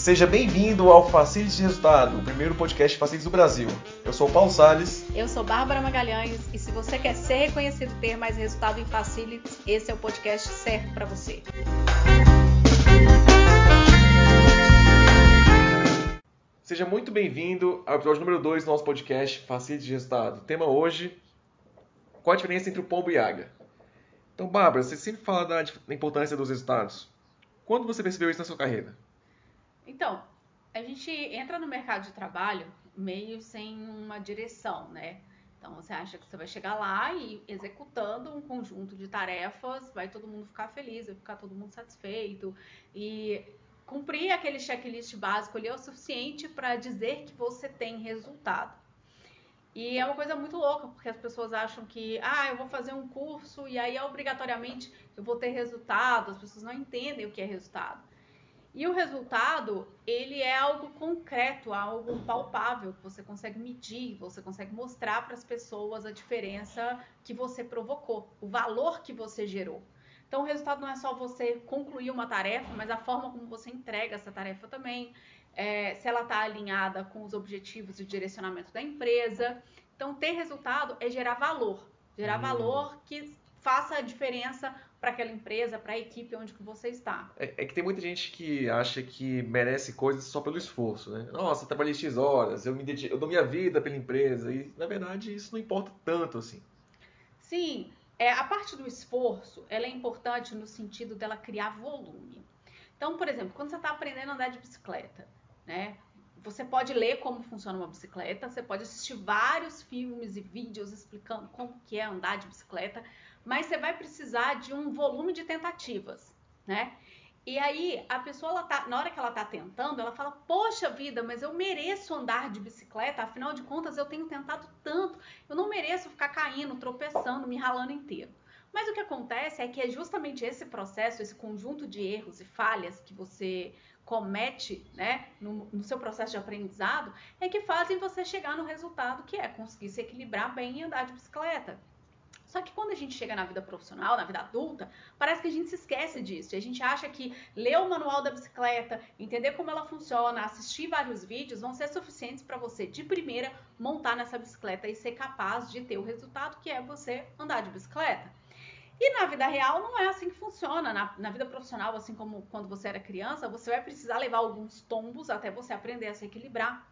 Seja bem-vindo ao Facilities de Resultado, o primeiro podcast Facilities do Brasil. Eu sou o Paulo Salles. Eu sou Bárbara Magalhães e se você quer ser reconhecido e ter mais resultado em Facilities, esse é o podcast certo para você. Seja muito bem-vindo ao episódio número 2 do nosso podcast Facilities de Resultado. O tema hoje, qual a diferença entre o pombo e a águia? Então, Bárbara, você sempre fala da importância dos resultados. Quando você percebeu isso na sua carreira? Então, a gente entra no mercado de trabalho meio sem uma direção, né? Então você acha que você vai chegar lá e executando um conjunto de tarefas, vai todo mundo ficar feliz, vai ficar todo mundo satisfeito e cumprir aquele checklist básico ali é o suficiente para dizer que você tem resultado. E é uma coisa muito louca, porque as pessoas acham que, ah, eu vou fazer um curso e aí obrigatoriamente eu vou ter resultado. As pessoas não entendem o que é resultado. E o resultado, ele é algo concreto, algo palpável, que você consegue medir, você consegue mostrar para as pessoas a diferença que você provocou, o valor que você gerou. Então, o resultado não é só você concluir uma tarefa, mas a forma como você entrega essa tarefa também, é, se ela está alinhada com os objetivos e direcionamento da empresa. Então, ter resultado é gerar valor, gerar hum. valor que faça a diferença para aquela empresa, para a equipe onde que você está. É, é, que tem muita gente que acha que merece coisas só pelo esforço, né? Nossa, eu trabalhei X horas, eu, me dedico, eu dou minha vida pela empresa e, na verdade, isso não importa tanto assim. Sim, é, a parte do esforço, ela é importante no sentido dela criar volume. Então, por exemplo, quando você está aprendendo a andar de bicicleta, né? Você pode ler como funciona uma bicicleta, você pode assistir vários filmes e vídeos explicando como que é andar de bicicleta, mas você vai precisar de um volume de tentativas, né? E aí a pessoa, ela tá, na hora que ela tá tentando, ela fala: Poxa vida, mas eu mereço andar de bicicleta, afinal de contas eu tenho tentado tanto, eu não mereço ficar caindo, tropeçando, me ralando inteiro. Mas o que acontece é que é justamente esse processo, esse conjunto de erros e falhas que você comete né, no, no, seu processo de aprendizado, é que fazem você chegar no resultado que é conseguir se equilibrar bem e andar de bicicleta. Só que quando a gente chega na vida profissional, na vida adulta, parece que a gente se esquece disso. A gente acha que ler o manual da bicicleta, entender como ela funciona, assistir vários vídeos vão ser suficientes para você, de primeira, montar nessa bicicleta e ser capaz de ter o resultado que é você andar de bicicleta. E na vida real não é assim que funciona. Na, na, vida profissional, assim como quando você era criança, você vai precisar levar alguns tombos até você aprender a se equilibrar.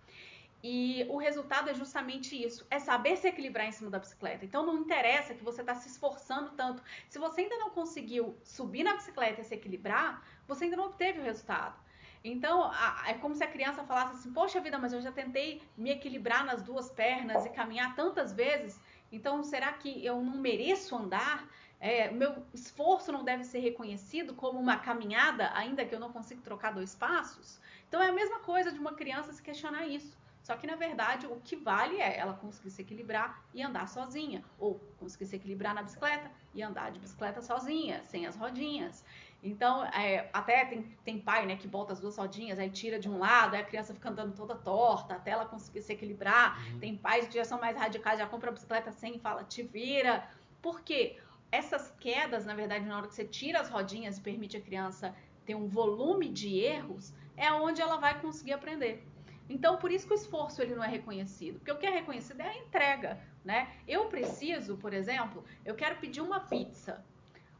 E o resultado é justamente isso: é saber se equilibrar em cima da bicicleta. Então não interessa que você está se esforçando tanto. Se você ainda não conseguiu subir na bicicleta e se equilibrar, você ainda não obteve o resultado. Então, é como se a criança falasse assim: Poxa vida, mas eu já tentei me equilibrar nas duas pernas e caminhar tantas vezes, então será que eu não mereço andar? É, meu esforço não deve ser reconhecido como uma caminhada, ainda que eu não consiga trocar dois passos? Então, é a mesma coisa de uma criança se questionar isso. Só que na verdade o que vale é ela conseguir se equilibrar e andar sozinha, ou conseguir se equilibrar na bicicleta e andar de bicicleta sozinha, sem as rodinhas. Então, é, até tem, tem pai né, que bota as duas rodinhas, aí tira de um lado, aí a criança fica andando toda torta até ela conseguir se equilibrar. Uhum. Tem pais que já são mais radicais, já compra a bicicleta sem e fala, te vira. Por quê? Essas quedas, na verdade, na hora que você tira as rodinhas e permite a criança ter um volume de erros, é onde ela vai conseguir aprender. Então, por isso que o esforço ele não é reconhecido, porque o que é reconhecido é a entrega, né? Eu preciso, por exemplo, eu quero pedir uma pizza.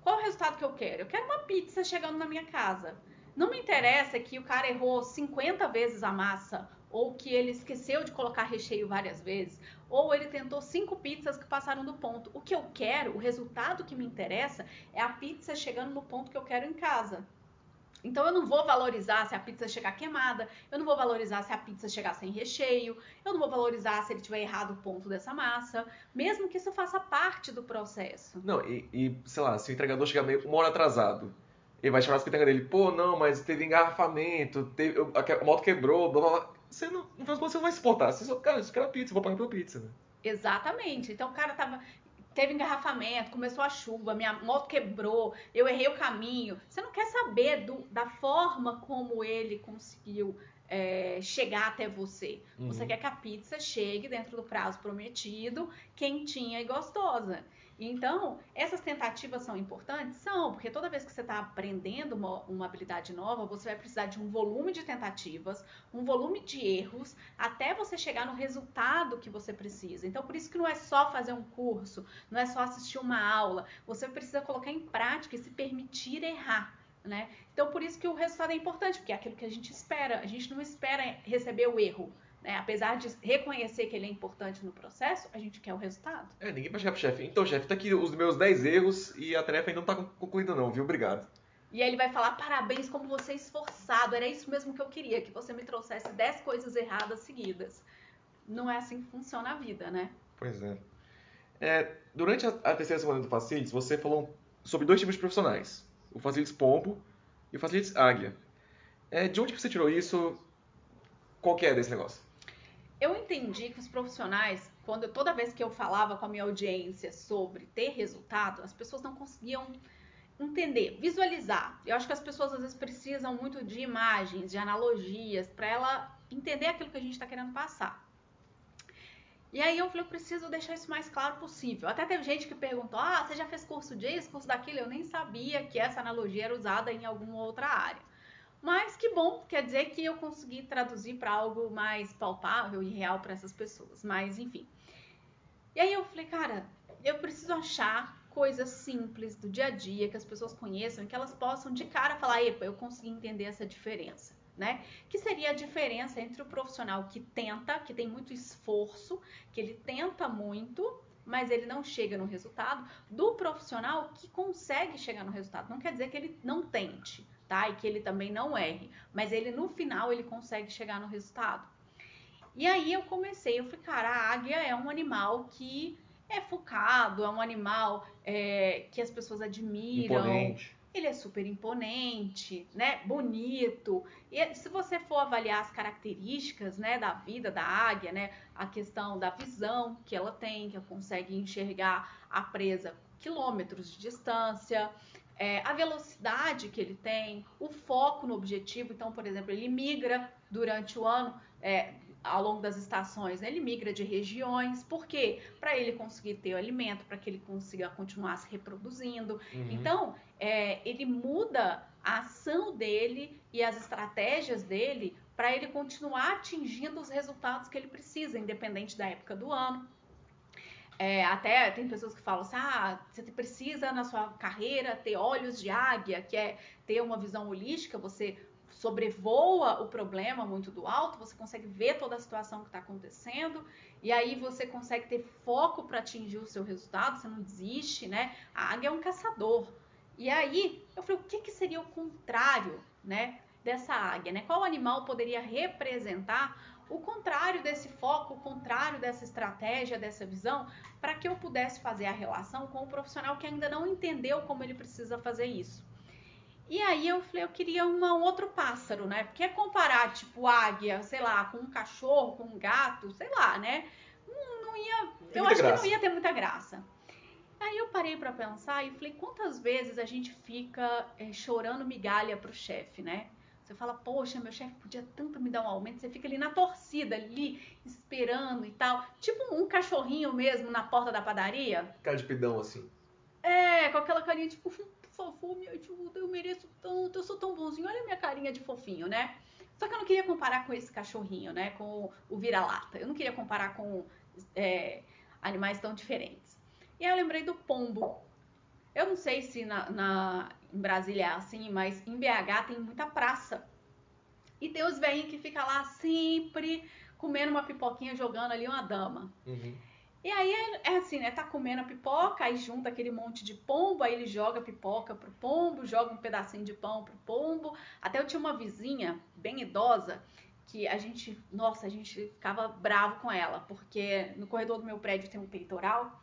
Qual o resultado que eu quero? Eu quero uma pizza chegando na minha casa. Não me interessa que o cara errou 50 vezes a massa, ou que ele esqueceu de colocar recheio várias vezes, ou ele tentou cinco pizzas que passaram do ponto. O que eu quero, o resultado que me interessa, é a pizza chegando no ponto que eu quero em casa. Então eu não vou valorizar se a pizza chegar queimada, eu não vou valorizar se a pizza chegar sem recheio, eu não vou valorizar se ele tiver errado o ponto dessa massa, mesmo que isso faça parte do processo. Não, e, e sei lá, se o entregador chegar meio uma hora atrasado, ele vai chamar a entrega dele, pô, não, mas teve engarrafamento, teve, a, moto quebrou, blá blá blá. Você não, você não vai exportar. Você só, cara, isso quer pizza, vou pagar pela pizza, né? Exatamente. Então o cara tava teve engarrafamento, começou a chuva, minha moto quebrou, eu errei o caminho. Você não quer saber do, da forma como ele conseguiu é, chegar até você. Uhum. Você quer que a pizza chegue dentro do prazo prometido, quentinha e gostosa. Então, essas tentativas são importantes? São, porque toda vez que você está aprendendo uma, uma, habilidade nova, você vai precisar de um volume de tentativas, um volume de erros, até você chegar no resultado que você precisa. Então, por isso que não é só fazer um curso, não é só assistir uma aula, você precisa colocar em prática e se permitir errar. Né? Então, por isso que o resultado é importante, porque é aquilo que a gente espera. A gente não espera receber o erro. Né? Apesar de reconhecer que ele é importante no processo, a gente quer o resultado. É, ninguém vai chegar pro chefe. Então, chefe, tá aqui os meus 10 erros e a tarefa ainda não tá concluída não, viu? Obrigado. E aí ele vai falar, parabéns, como você é esforçado. Era isso mesmo que eu queria, que você me trouxesse 10 coisas erradas seguidas. Não é assim que funciona a vida, né? Pois é. é durante a, a, terceira semana do Facilities, você falou sobre dois tipos de profissionais. O Facilities Pombo e o Facilities Águia. É, de onde você tirou isso? Qual que é desse negócio? Eu entendi que os profissionais, quando toda vez que eu falava com a minha audiência sobre ter resultado, as pessoas não conseguiam entender, visualizar. Eu acho que as pessoas às vezes precisam muito de imagens, de analogias, para ela entender aquilo que a gente está querendo passar. E aí eu falei, eu preciso deixar isso mais claro possível. Até teve gente que perguntou: ah, você já fez curso disso, curso daquilo? Eu nem sabia que essa analogia era usada em alguma outra área. Mas que bom, quer dizer que eu consegui traduzir para algo mais palpável e real para essas pessoas. Mas enfim. E aí eu falei, cara, eu preciso achar coisas simples do dia a dia que as pessoas conheçam que elas possam de cara falar, epa, eu consegui entender essa diferença. Né? Que seria a diferença entre o profissional que tenta, que tem muito esforço, que ele tenta muito, mas ele não chega no resultado, do profissional que consegue chegar no resultado. Não quer dizer que ele não tente, tá? E que ele também não erre, mas ele no final ele consegue chegar no resultado. E aí eu comecei, eu falei, cara, a águia é um animal que é focado, é um animal é, que as pessoas admiram. Imponente. Ele é super imponente, né? Bonito. E se você for avaliar as características, né, da vida da águia, né, a questão da visão que ela tem, que ela consegue enxergar a presa quilômetros de distância, é, a velocidade que ele tem, o foco no objetivo. Então, por exemplo, ele migra durante o ano, é, ao longo das estações, né? ele migra de regiões. Por quê? Para ele conseguir ter o alimento, para que ele consiga continuar se reproduzindo. Uhum. Então, é, ele muda a ação dele e as estratégias dele para ele continuar atingindo os resultados que ele precisa, independente da época do ano. É, até tem pessoas que falam assim: ah, você precisa na sua carreira ter olhos de águia, que é ter uma visão holística, você sobrevoa o problema muito do alto, você consegue ver toda a situação que está acontecendo, e aí você consegue ter foco para atingir o seu resultado, você não desiste, né? A águia é um caçador. E aí eu falei: o que, que seria o contrário, né? Dessa águia, né? Qual animal poderia representar o contrário desse foco, o contrário dessa estratégia, dessa visão, para que eu pudesse fazer a relação com o profissional que ainda não entendeu como ele precisa fazer isso. E aí eu falei, eu queria um outro pássaro, né? Porque é comparar, tipo, águia, sei lá, com um cachorro, com um gato, sei lá, né? Não, não ia. eu acho graça. que não ia ter muita graça. Aí eu parei para pensar e falei, quantas vezes a gente fica é, chorando migalha pro chefe, né? Você fala, poxa, meu chefe podia tanto me dar um aumento. Você fica ali na torcida, ali, esperando e tal. Tipo um cachorrinho mesmo na porta da padaria. Cara de pidão, assim. É, com aquela carinha tipo, por favor, me ajuda, eu mereço tanto, eu sou tão bonzinho. Olha a minha carinha de fofinho, né? Só que eu não queria comparar com esse cachorrinho, né? Com o vira-lata. Eu não queria comparar com é, animais tão diferentes. E aí eu lembrei do pombo. Eu não sei se na, na, em Brasília é assim, mas em BH tem muita praça. E tem os velhinhos que ficam lá sempre comendo uma pipoquinha, jogando ali uma dama. Uhum. E aí é, é, assim, né? Tá comendo a pipoca, aí junta aquele monte de pombo, aí ele joga a pipoca pro pombo, joga um pedacinho de pão pro pombo. Até eu tinha uma vizinha bem idosa que a gente, nossa, a gente ficava bravo com ela, porque no corredor do meu prédio tem um peitoral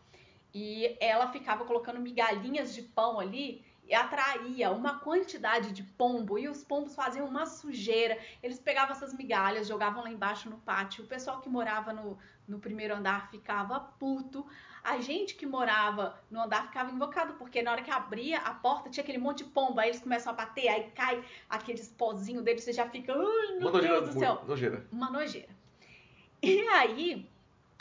e ela ficava colocando migalhinhas de pão ali e atraía uma quantidade de pombo e os pombos faziam uma sujeira. Eles pegavam essas migalhas, jogavam lá embaixo no pátio. O pessoal que morava no, no primeiro andar ficava puto. A gente que morava no andar ficava invocado, porque na hora que abria a porta tinha aquele monte de pombo. Aí eles começam a bater, aí cai aqueles pozinhos deles, você já fica, ai meu uma Deus do céu. Nojeira. Uma nojeira. E aí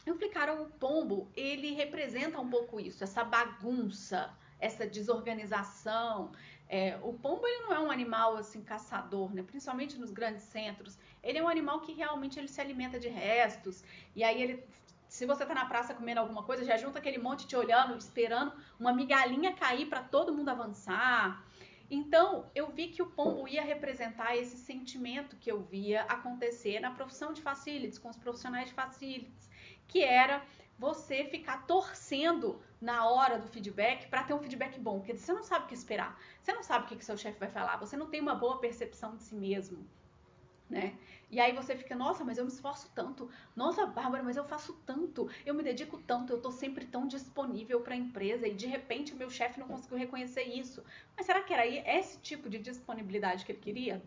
Eu falei, o pombo, ele representa um pouco isso, essa bagunça, essa desorganização. É, o pombo ele não é um animal assim caçador, né? Principalmente nos grandes centros. Ele é um animal que realmente ele se alimenta de restos. E aí ele, se você tá na praça comendo alguma coisa, já junta aquele monte te olhando, esperando uma migalhinha cair para todo mundo avançar. Então, eu vi que o pombo ia representar esse sentimento que eu via acontecer na profissão de facilities, com os profissionais de facilities, que era você ficar torcendo na hora do feedback para ter um feedback bom, porque você não sabe o que esperar, você não sabe o que, que seu chefe vai falar, você não tem uma boa percepção de si mesmo, né? E aí você fica, nossa, mas eu me esforço tanto, nossa, Bárbara, mas eu faço tanto, eu me dedico tanto, eu tô sempre tão disponível para a empresa. E de repente o meu chefe não conseguiu reconhecer isso. Mas será que era esse tipo de disponibilidade que ele queria?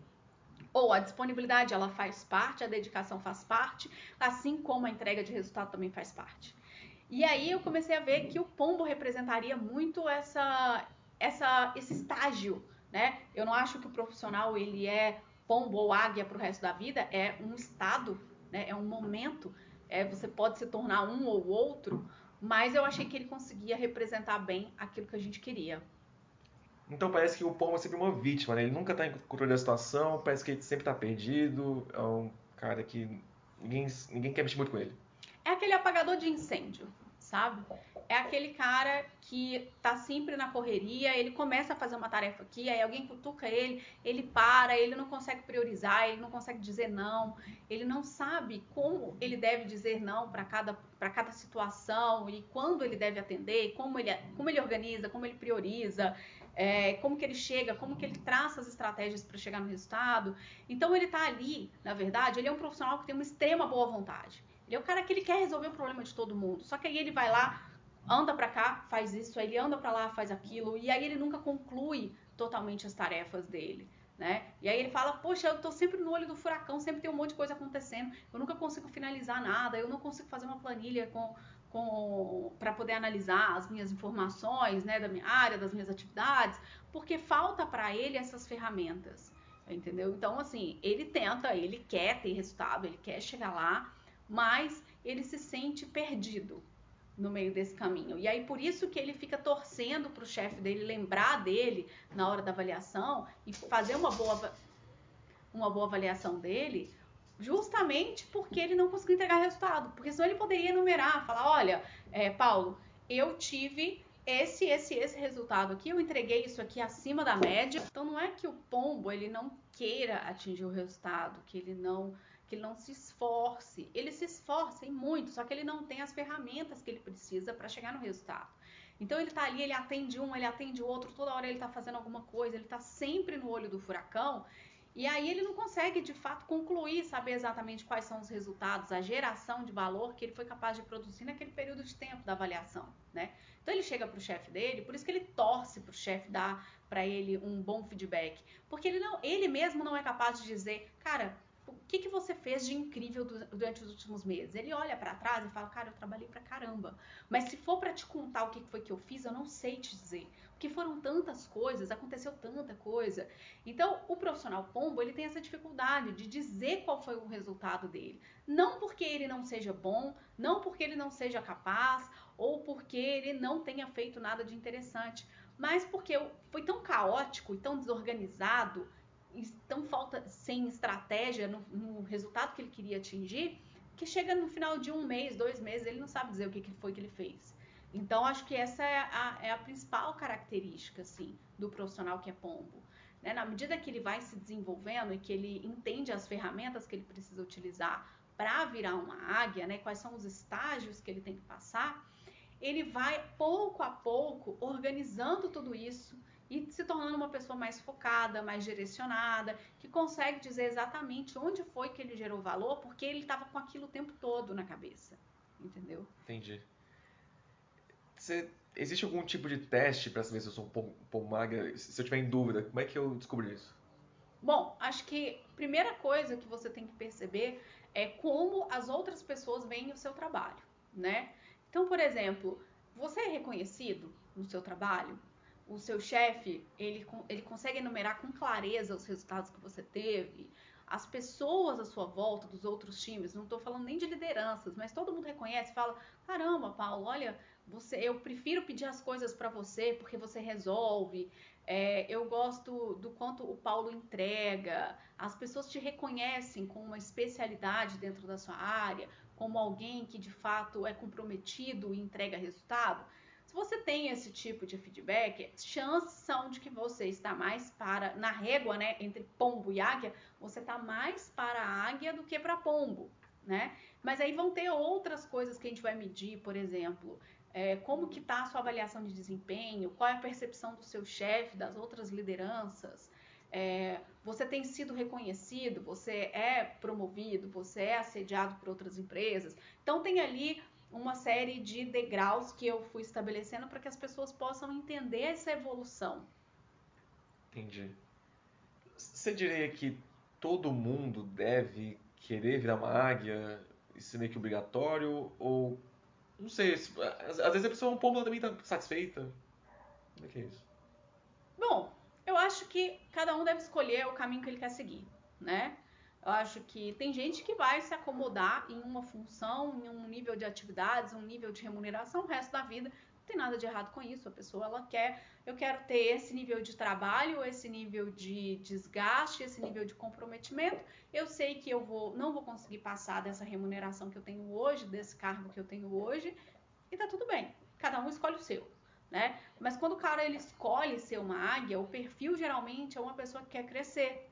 Ou a disponibilidade ela faz parte, a dedicação faz parte, assim como a entrega de resultado também faz parte. E aí eu comecei a ver que o pombo representaria muito essa, essa, esse estágio, né? Eu não acho que o profissional ele é pombo ou águia para o resto da vida, é um estado, né? É um momento. É, você pode se tornar um ou outro, mas eu achei que ele conseguia representar bem aquilo que a gente queria. Então parece que o pombo é sempre uma vítima, né? Ele nunca está em controle da situação, parece que ele sempre está perdido, é um cara que ninguém, ninguém quer mexer muito com ele. É aquele apagador de incêndio, sabe? É aquele cara que tá sempre na correria, ele começa a fazer uma tarefa aqui, aí alguém cutuca ele, ele para, ele não consegue priorizar, ele não consegue dizer não, ele não sabe como ele deve dizer não para cada, cada situação e quando ele deve atender, como ele, como ele organiza, como ele prioriza é, como que ele chega, como que ele traça as estratégias para chegar no resultado. Então ele está ali, na verdade, ele é um profissional que tem uma extrema boa vontade. Ele é o cara que ele quer resolver o problema de todo mundo. Só que aí ele vai lá, anda para cá, faz isso, aí ele anda para lá, faz aquilo, e aí ele nunca conclui totalmente as tarefas dele. Né? E aí ele fala, poxa, eu tô sempre no olho do furacão, sempre tem um monte de coisa acontecendo, eu nunca consigo finalizar nada, eu não consigo fazer uma planilha com para poder analisar as minhas informações, né, da minha área, das minhas atividades, porque falta para ele essas ferramentas, entendeu? Então, assim, ele tenta, ele quer ter resultado, ele quer chegar lá, mas ele se sente perdido no meio desse caminho. E aí, por isso que ele fica torcendo para o chefe dele lembrar dele na hora da avaliação e fazer uma boa, uma boa avaliação dele, justamente porque ele não conseguiu entregar resultado. Porque senão ele poderia enumerar, falar, olha, é, Paulo, eu tive esse, esse, esse resultado aqui, eu entreguei isso aqui acima da média. Então não é que o pombo ele não queira atingir o resultado, que ele não que ele não se esforce. Ele se esforça em muito, só que ele não tem as ferramentas que ele precisa para chegar no resultado. Então ele tá ali, ele atende um, ele atende o outro, toda hora ele tá fazendo alguma coisa, ele tá sempre no olho do furacão e aí ele não consegue de fato concluir, saber exatamente quais são os resultados, a geração de valor que ele foi capaz de produzir naquele período de tempo da avaliação, né? Então ele chega para o chefe dele, por isso que ele torce para o chefe dar para ele um bom feedback, porque ele não, ele mesmo não é capaz de dizer, cara, o que, que você fez de incrível durante os últimos meses? Ele olha para trás e fala, cara, eu trabalhei pra caramba. Mas se for para te contar o que foi que eu fiz, eu não sei te dizer. Porque foram tantas coisas, aconteceu tanta coisa. Então, o profissional pombo, ele tem essa dificuldade de dizer qual foi o resultado dele. Não porque ele não seja bom, não porque ele não seja capaz, ou porque ele não tenha feito nada de interessante, mas porque foi tão caótico e tão desorganizado tão falta sem estratégia no, no, resultado que ele queria atingir, que chega no final de um mês, dois meses, ele não sabe dizer o que, que foi que ele fez. Então, acho que essa é a, é a principal característica, assim, do profissional que é pombo. Né? Na medida que ele vai se desenvolvendo e que ele entende as ferramentas que ele precisa utilizar para virar uma águia, né? quais são os estágios que ele tem que passar, ele vai pouco a pouco organizando tudo isso e se tornando uma pessoa mais focada, mais direcionada, que consegue dizer exatamente onde foi que ele gerou valor, porque ele estava com aquilo o tempo todo na cabeça. Entendeu? Entendi. Você, existe algum tipo de teste para saber se eu sou um pouco magra? Se eu tiver em dúvida, como é que eu descubro isso? Bom, acho que a primeira coisa que você tem que perceber é como as outras pessoas veem o seu trabalho, né? Então, por exemplo, você é reconhecido no seu trabalho? o seu chefe, ele, ele consegue enumerar com clareza os resultados que você teve. as pessoas à sua volta, dos outros times, não estou falando nem de lideranças, mas todo mundo reconhece, fala: caramba, Paulo, olha, você, eu prefiro pedir as coisas para você porque você resolve. É, eu gosto do quanto o Paulo entrega. As pessoas te reconhecem com uma especialidade dentro da sua área, como alguém que de fato é comprometido e entrega resultado. Se você tem esse tipo de feedback, chances são de que você está mais para na régua, né, entre pombo e águia, você está mais para a águia do que para pombo, né? Mas aí vão ter outras coisas que a gente vai medir, por exemplo, é, como que está a sua avaliação de desempenho, qual é a percepção do seu chefe, das outras lideranças, é, você tem sido reconhecido, você é promovido, você é assediado por outras empresas. Então tem ali uma série de degraus que eu fui estabelecendo para que as pessoas possam entender essa evolução. Entendi. Você diria que todo mundo deve querer virar uma águia? Isso é meio que obrigatório? Ou não sei, às, vezes a pessoa um pouco também tá satisfeita. Como é que é isso? Bom, eu acho que cada um deve escolher o caminho que ele quer seguir, né? Eu acho que tem gente que vai se acomodar em uma função, em um nível de atividades, um nível de remuneração o resto da vida. Tem nada de errado com isso. A pessoa ela quer, eu quero ter esse nível de trabalho, esse nível de desgaste, esse nível de comprometimento. Eu sei que eu vou, não vou conseguir passar dessa remuneração que eu tenho hoje, desse cargo que eu tenho hoje, e tá tudo bem. Cada um escolhe o seu. Né? Mas quando o cara ele escolhe ser uma águia, o perfil geralmente é uma pessoa que quer crescer,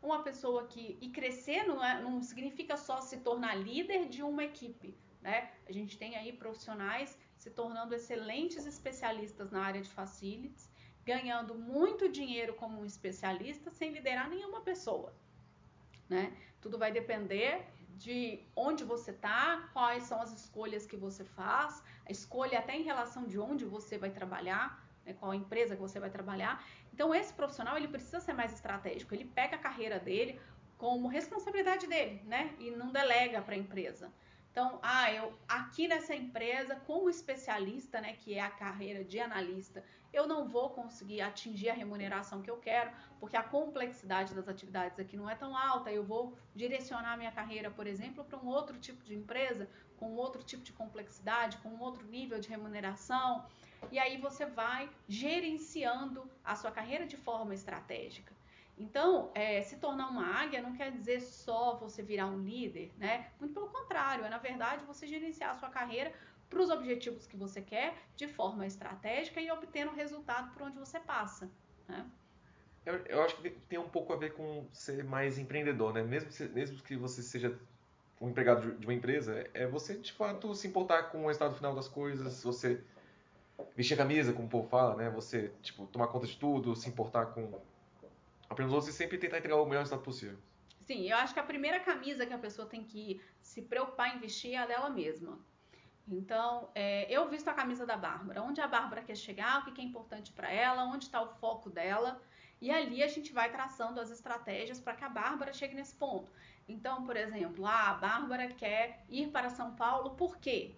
uma pessoa que. E crescer não, é, não significa só se tornar líder de uma equipe. Né? A gente tem aí profissionais se tornando excelentes especialistas na área de facilities, ganhando muito dinheiro como um especialista sem liderar nenhuma pessoa. Né? Tudo vai depender de onde você está, quais são as escolhas que você faz, a escolha até em relação de onde você vai trabalhar, né, qual empresa que você vai trabalhar. Então esse profissional ele precisa ser mais estratégico. Ele pega a carreira dele como responsabilidade dele, né? E não delega para a empresa. Então, ah, eu aqui nessa empresa, como especialista, né, que é a carreira de analista, eu não vou conseguir atingir a remuneração que eu quero, porque a complexidade das atividades aqui não é tão alta. Eu vou direcionar minha carreira, por exemplo, para um outro tipo de empresa, com outro tipo de complexidade, com outro nível de remuneração. E aí você vai gerenciando a sua carreira de forma estratégica. Então, é, se tornar uma águia não quer dizer só você virar um líder, né? Muito pelo contrário, é na verdade você gerenciar a sua carreira para os objetivos que você quer de forma estratégica e obtendo resultado por onde você passa. Né? Eu, eu, acho que tem um pouco a ver com ser mais empreendedor, né? Mesmo, mesmo que você seja um empregado de uma empresa, é você de fato se importar com o estado final das coisas, você vestir a camisa, como o povo fala, né? Você tipo tomar conta de tudo, se importar com Apenas você sempre tentar entregar o melhor resultado possível. Sim, eu acho que a primeira camisa que a pessoa tem que se preocupar em vestir é a dela mesma. Então, é, eu visto a camisa da Bárbara. Onde a Bárbara quer chegar, o que é importante para ela, onde está o foco dela. E ali a gente vai traçando as estratégias para que a Bárbara chegue nesse ponto. Então, por exemplo, ah, a Bárbara quer ir para São Paulo, por quê?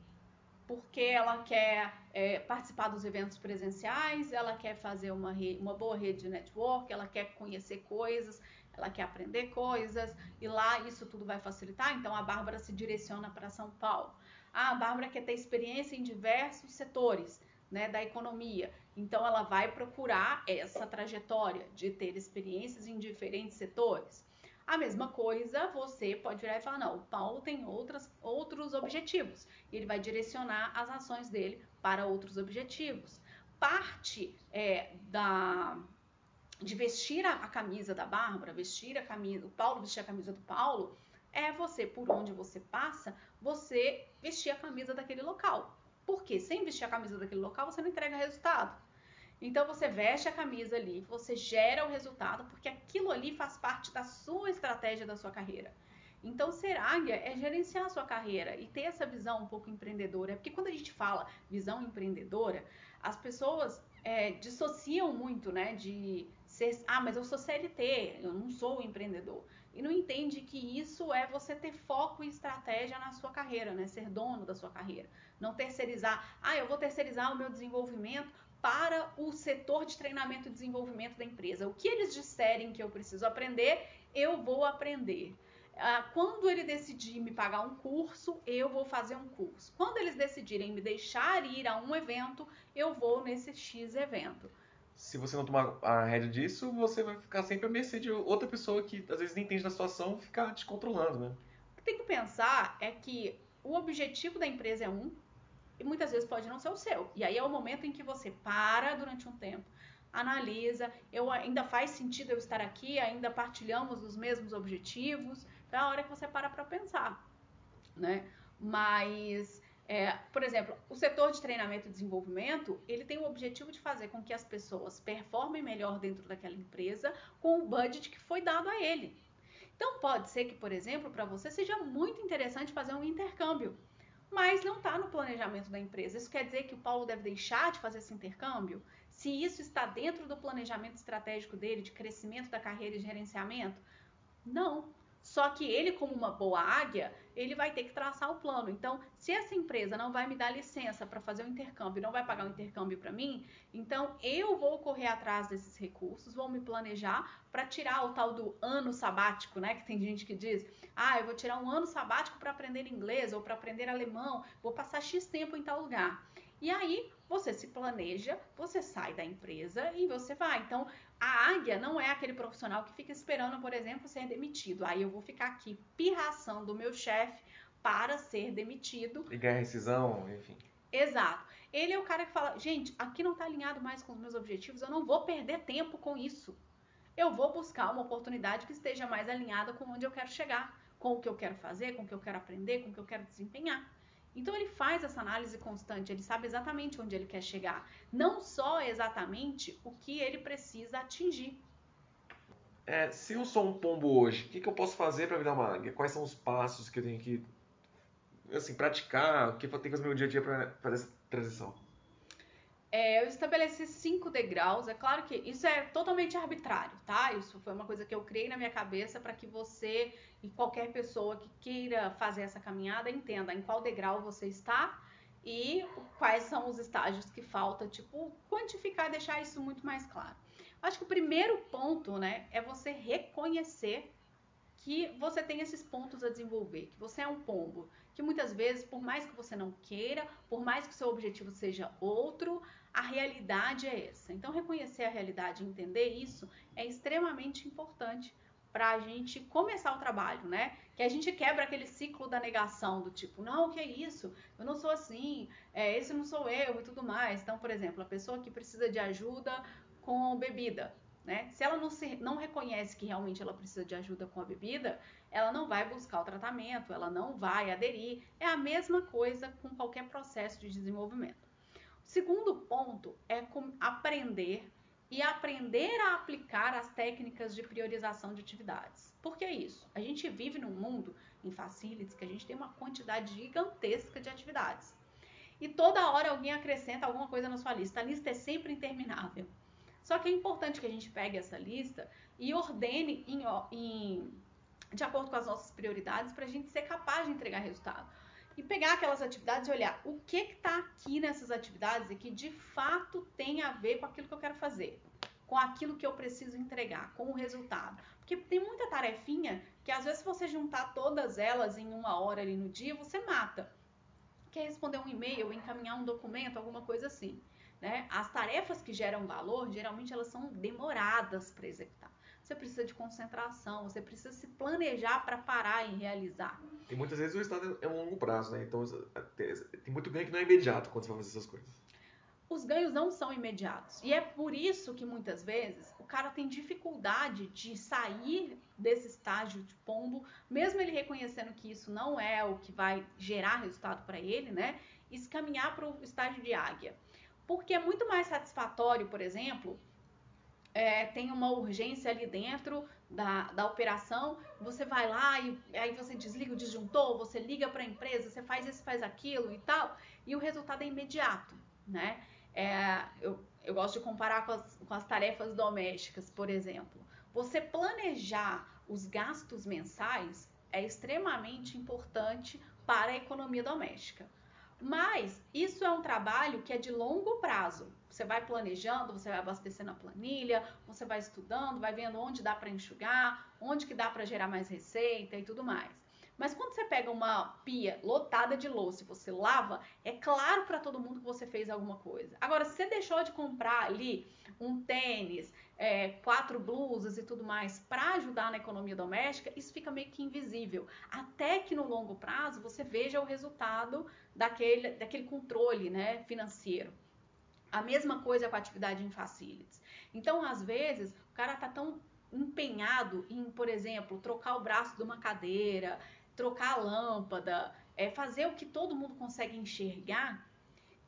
porque ela quer é, participar dos eventos presenciais, ela quer fazer uma, uma boa rede de network, ela quer conhecer coisas, ela quer aprender coisas, e lá isso tudo vai facilitar. Então a Bárbara se direciona para São Paulo. Ah, a Bárbara quer ter experiência em diversos setores. Né, da economia. Então, ela vai procurar essa trajetória de ter experiências em diferentes setores. A mesma coisa, você pode virar e falar: não, o Paulo tem outras, outros objetivos. Ele vai direcionar as ações dele para outros objetivos. Parte é, da, de vestir a, a, camisa da Bárbara, vestir a camisa, o Paulo vestir a camisa do Paulo, é você, por onde você passa, você vestir a camisa daquele local. Porque sem vestir a camisa daquele local, você não entrega resultado. Então você veste a camisa ali, você gera o resultado, porque aquilo ali faz parte da sua estratégia da sua carreira. Então, ser águia é gerenciar a sua carreira e ter essa visão um pouco empreendedora. Porque quando a gente fala visão empreendedora, as pessoas é, dissociam muito, né? De ser, ah, mas eu sou CLT, eu não sou empreendedor. E não entende que isso é você ter foco e estratégia na sua carreira, né? Ser dono da sua carreira. Não terceirizar, ah, eu vou terceirizar o meu desenvolvimento para o setor de treinamento e desenvolvimento da empresa. O que eles disserem que eu preciso aprender, eu vou aprender. Ah, quando ele decidir me pagar um curso, eu vou fazer um curso. Quando eles decidirem me deixar ir a um evento, eu vou nesse X evento. Se você não tomar a rédea disso, você vai ficar sempre à mercê de outra pessoa que às vezes não entende da situação ficar te controlando, né? O que tem que pensar é que o objetivo da empresa é um e muitas vezes pode não ser o seu. E aí é o momento em que você para durante um tempo, analisa, eu ainda faz sentido eu estar aqui, ainda partilhamos os mesmos objetivos. Então é a hora que você para para pensar, né? Mas é, por exemplo, o setor de treinamento e desenvolvimento, ele tem o objetivo de fazer com que as pessoas performem melhor dentro daquela empresa com o budget que foi dado a ele. Então pode ser que, por exemplo, para você seja muito interessante fazer um intercâmbio mas não está no planejamento da empresa. Isso quer dizer que o Paulo deve deixar de fazer esse intercâmbio? Se isso está dentro do planejamento estratégico dele de crescimento da carreira e gerenciamento? Não. Só que ele, como uma boa águia, ele vai ter que traçar o plano. Então, se essa empresa não vai me dar licença para fazer o um intercâmbio, não vai pagar o um intercâmbio para mim, então eu vou correr atrás desses recursos, vou me planejar para tirar o tal do ano sabático, né? Que tem gente que diz, ah, eu vou tirar um ano sabático para aprender inglês ou para aprender alemão, vou passar X tempo em tal lugar. E aí você se planeja, você sai da empresa e você vai. Então, a águia não é aquele profissional que fica esperando, por exemplo, ser demitido. Aí eu vou ficar aqui pirraçando o meu chefe para ser demitido. E ganhar rescisão, enfim. Exato. Ele é o cara que fala, gente, aqui não está alinhado mais com os meus objetivos, eu não vou perder tempo com isso. Eu vou buscar uma oportunidade que esteja mais alinhada com onde eu quero chegar, com o que eu quero fazer, com o que eu quero aprender, com o que eu quero desempenhar. Então ele faz essa análise constante, ele sabe exatamente onde ele quer chegar, não só exatamente o que ele precisa atingir. É, se eu sou um pombo hoje, o que, que eu posso fazer para virar uma águia? Quais são os passos que eu tenho que assim, praticar? O que eu tenho que fazer no meu dia a dia para fazer essa transição? É, eu estabeleci cinco degraus. É claro que isso é totalmente arbitrário, tá? Isso foi uma coisa que eu criei na minha cabeça para que você e qualquer pessoa que queira fazer essa caminhada entenda em qual degrau você está e quais são os estágios que falta, tipo, quantificar e deixar isso muito mais claro. Acho que o primeiro ponto, né, é você reconhecer que você tem esses pontos a desenvolver, que você é um pombo, que muitas vezes, por mais que você não queira, por mais que o seu objetivo seja outro, a realidade é essa. Então, reconhecer a realidade e entender isso é extremamente importante para a gente começar o trabalho, né? Que a gente quebra aquele ciclo da negação, do tipo, não, o que é isso? Eu não sou assim, é, esse não sou eu e tudo mais. Então, por exemplo, a pessoa que precisa de ajuda com bebida, né? Se ela não, se, não reconhece que realmente ela precisa de ajuda com a bebida, ela não vai buscar o tratamento, ela não vai aderir. É a mesma coisa com qualquer processo de desenvolvimento. Segundo ponto é aprender e aprender a aplicar as técnicas de priorização de atividades. Por que isso? A gente vive num mundo em facilities que a gente tem uma quantidade gigantesca de atividades. E toda hora alguém acrescenta alguma coisa na sua lista. A lista é sempre interminável. Só que é importante que a gente pegue essa lista e ordene em, em, de acordo com as nossas prioridades para a gente ser capaz de entregar resultado. E pegar aquelas atividades e olhar o que está aqui nessas atividades e que de fato tem a ver com aquilo que eu quero fazer, com aquilo que eu preciso entregar, com o resultado. Porque tem muita tarefinha que às vezes se você juntar todas elas em uma hora ali no dia, você mata. Quer responder um e-mail, encaminhar um documento, alguma coisa assim. Né? As tarefas que geram valor, geralmente elas são demoradas para executar. Você precisa de concentração, você precisa se planejar para parar e realizar. E muitas vezes o resultado é um longo prazo, né? Então tem muito ganho que não é imediato quando você vai fazer essas coisas. Os ganhos não são imediatos. E é por isso que muitas vezes o cara tem dificuldade de sair desse estágio de pombo, mesmo ele reconhecendo que isso não é o que vai gerar resultado para ele, né? E se caminhar para o estágio de águia. Porque é muito mais satisfatório, por exemplo, é, tem uma urgência ali dentro da, da operação, você vai lá e aí você desliga o disjuntor, você liga para a empresa, você faz isso, faz aquilo e tal, e o resultado é imediato, né? É, eu, eu gosto de comparar com as, com as tarefas domésticas, por exemplo. Você planejar os gastos mensais é extremamente importante para a economia doméstica. Mas isso é um trabalho que é de longo prazo. Você vai planejando, você vai abastecendo a planilha, você vai estudando, vai vendo onde dá para enxugar, onde que dá para gerar mais receita e tudo mais. Mas quando você pega uma pia lotada de louça e você lava, é claro para todo mundo que você fez alguma coisa. Agora, se você deixou de comprar ali um tênis, é, quatro blusas e tudo mais para ajudar na economia doméstica, isso fica meio que invisível. Até que no longo prazo você veja o resultado daquele, daquele controle né, financeiro. A mesma coisa com a atividade em facilities. Então, às vezes, o cara tá tão empenhado em, por exemplo, trocar o braço de uma cadeira, trocar a lâmpada, é, fazer o que todo mundo consegue enxergar,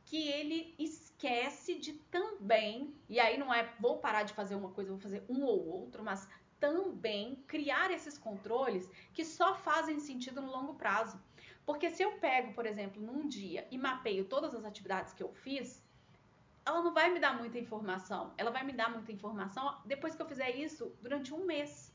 que ele esquece de também, e aí não é vou parar de fazer uma coisa, vou fazer um ou outro, mas também criar esses controles que só fazem sentido no longo prazo. Porque se eu pego, por exemplo, num dia e mapeio todas as atividades que eu fiz, ela não vai me dar muita informação. Ela vai me dar muita informação depois que eu fizer isso durante um mês.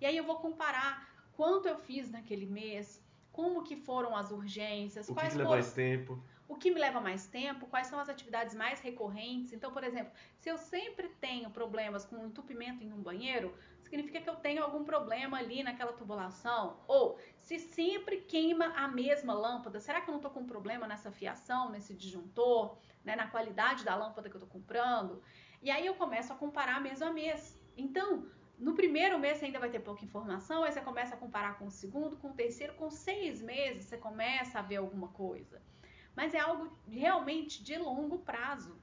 E aí eu vou comparar quanto eu fiz naquele mês, como que foram as urgências, o quais que, que foram... leva mais tempo. O que me leva mais tempo, quais são as atividades mais recorrentes. Então, por exemplo, se eu sempre tenho problemas com entupimento em um banheiro, significa que eu tenho algum problema ali naquela tubulação. Ou se sempre queima a mesma lâmpada, será que eu não estou com problema nessa fiação, nesse disjuntor, né, na qualidade da lâmpada que eu estou comprando? E aí eu começo a comparar mês a mês. Então, no primeiro mês você ainda vai ter pouca informação, aí você começa a comparar com o segundo, com o terceiro, com seis meses você começa a ver alguma coisa. Mas é algo realmente de longo prazo.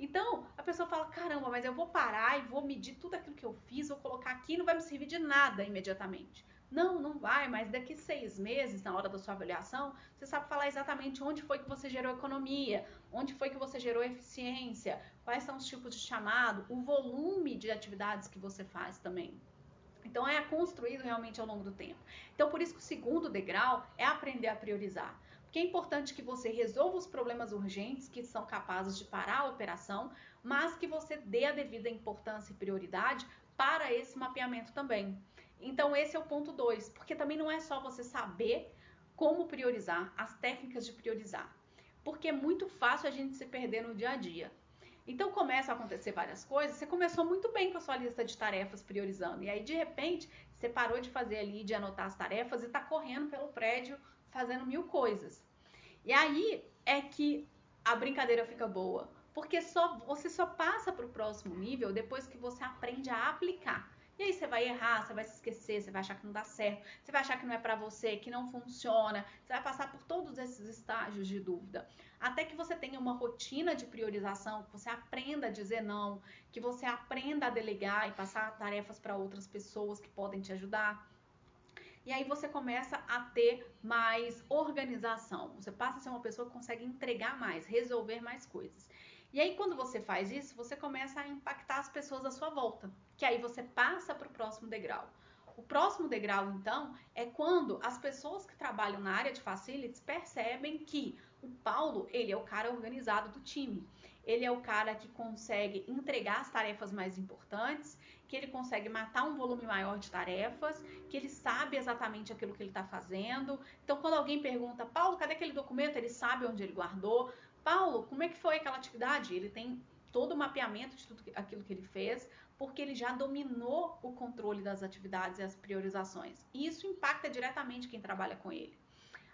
Então, a pessoa fala: caramba, mas eu vou parar e vou medir tudo aquilo que eu fiz, vou colocar aqui, não vai me servir de nada imediatamente. Não, não vai, mas daqui seis meses, na hora da sua avaliação, você sabe falar exatamente onde foi que você gerou economia, onde foi que você gerou eficiência, quais são os tipos de chamado, o volume de atividades que você faz também. Então é construído realmente ao longo do tempo. Então por isso que o segundo degrau é aprender a priorizar. Porque é importante que você resolva os problemas urgentes que são capazes de parar a operação, mas que você dê a devida importância e prioridade para esse mapeamento também. Então, esse é o ponto 2, porque também não é só você saber como priorizar, as técnicas de priorizar, porque é muito fácil a gente se perder no dia a dia. Então começa a acontecer várias coisas. Você começou muito bem com a sua lista de tarefas priorizando, e aí de repente você parou de fazer ali, de anotar as tarefas e está correndo pelo prédio fazendo mil coisas. E aí é que a brincadeira fica boa, porque só você só passa para o próximo nível depois que você aprende a aplicar. E aí você vai errar, você vai se esquecer, você vai achar que não dá certo, você vai achar que não é para você, que não funciona. Você vai passar por todos esses estágios de dúvida, até que você tenha uma rotina de priorização, que você aprenda a dizer não, que você aprenda a delegar e passar tarefas para outras pessoas que podem te ajudar. E aí você começa a ter mais organização. Você passa a ser uma pessoa que consegue entregar mais, resolver mais coisas. E aí, quando você faz isso, você começa a impactar as pessoas à sua volta, que aí você passa para o próximo degrau. O próximo degrau, então, é quando as pessoas que trabalham na área de facilities percebem que o Paulo, ele é o cara organizado do time. Ele é o cara que consegue entregar as tarefas mais importantes, que ele consegue matar um volume maior de tarefas, que ele sabe exatamente aquilo que ele está fazendo. Então, quando alguém pergunta, Paulo, cadê aquele documento? Ele sabe onde ele guardou. Paulo, como é que foi aquela atividade? Ele tem todo o mapeamento de tudo aquilo que ele fez, porque ele já dominou o controle das atividades e as priorizações. E isso impacta diretamente quem trabalha com ele.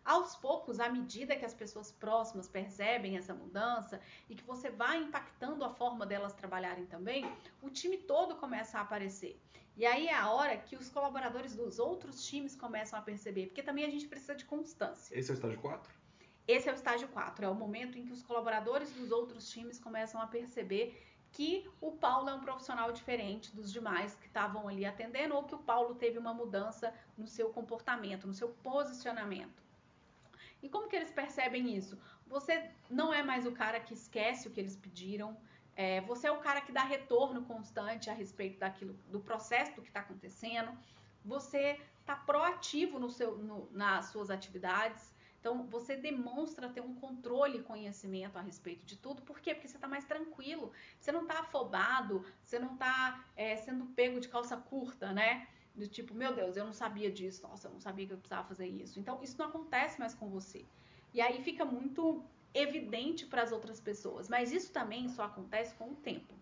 Aos poucos, à medida que as pessoas próximas percebem essa mudança e que você vai impactando a forma delas trabalharem também, o time todo começa a aparecer. E aí é a hora que os colaboradores dos outros times começam a perceber, porque também a gente precisa de constância. Esse é o estágio 4? Esse é o estágio 4, é o momento em que os colaboradores dos outros times começam a perceber que o Paulo é um profissional diferente dos demais que estavam ali atendendo ou que o Paulo teve uma mudança no seu comportamento, no seu posicionamento. E como que eles percebem isso? Você não é mais o cara que esquece o que eles pediram, é, você é o cara que dá retorno constante a respeito daquilo, do processo do que está acontecendo, você está proativo no seu, no, nas suas atividades, então, você demonstra ter um controle e conhecimento a respeito de tudo. Por quê? Porque você está mais tranquilo. Você não está afobado, você não está é, sendo pego de calça curta, né? Do tipo, meu Deus, eu não sabia disso. Nossa, eu não sabia que eu precisava fazer isso. Então, isso não acontece mais com você. E aí fica muito evidente para as outras pessoas. Mas isso também só acontece com o tempo.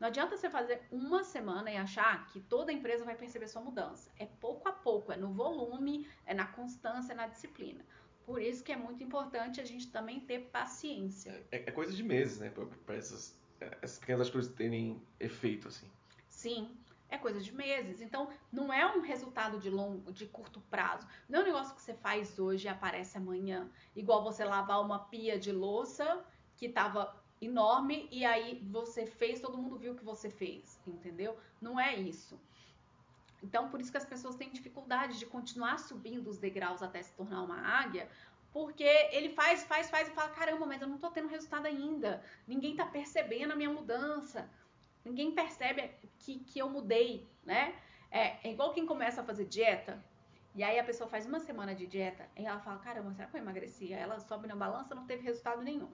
Não adianta você fazer uma semana e achar que toda empresa vai perceber sua mudança. É pouco a pouco, é no volume, é na constância, é na disciplina. Por isso que é muito importante a gente também ter paciência. É, é coisa de meses, né? Para essas, essas pequenas atitudes terem efeito, assim. Sim, é coisa de meses. Então, não é um resultado de longo, de curto prazo. Não é um negócio que você faz hoje e aparece amanhã. Igual você lavar uma pia de louça que estava enorme e aí você fez, todo mundo viu o que você fez, entendeu? Não é isso. Então, por isso que as pessoas têm dificuldade de continuar subindo os degraus até se tornar uma águia, porque ele faz, faz, faz e fala: caramba, mas eu não tô tendo resultado ainda. Ninguém tá percebendo a minha mudança. Ninguém percebe que, que eu mudei, né? É, é igual quem começa a fazer dieta. E aí a pessoa faz uma semana de dieta e ela fala: caramba, será que eu emagreci? Aí ela sobe na balança não teve resultado nenhum.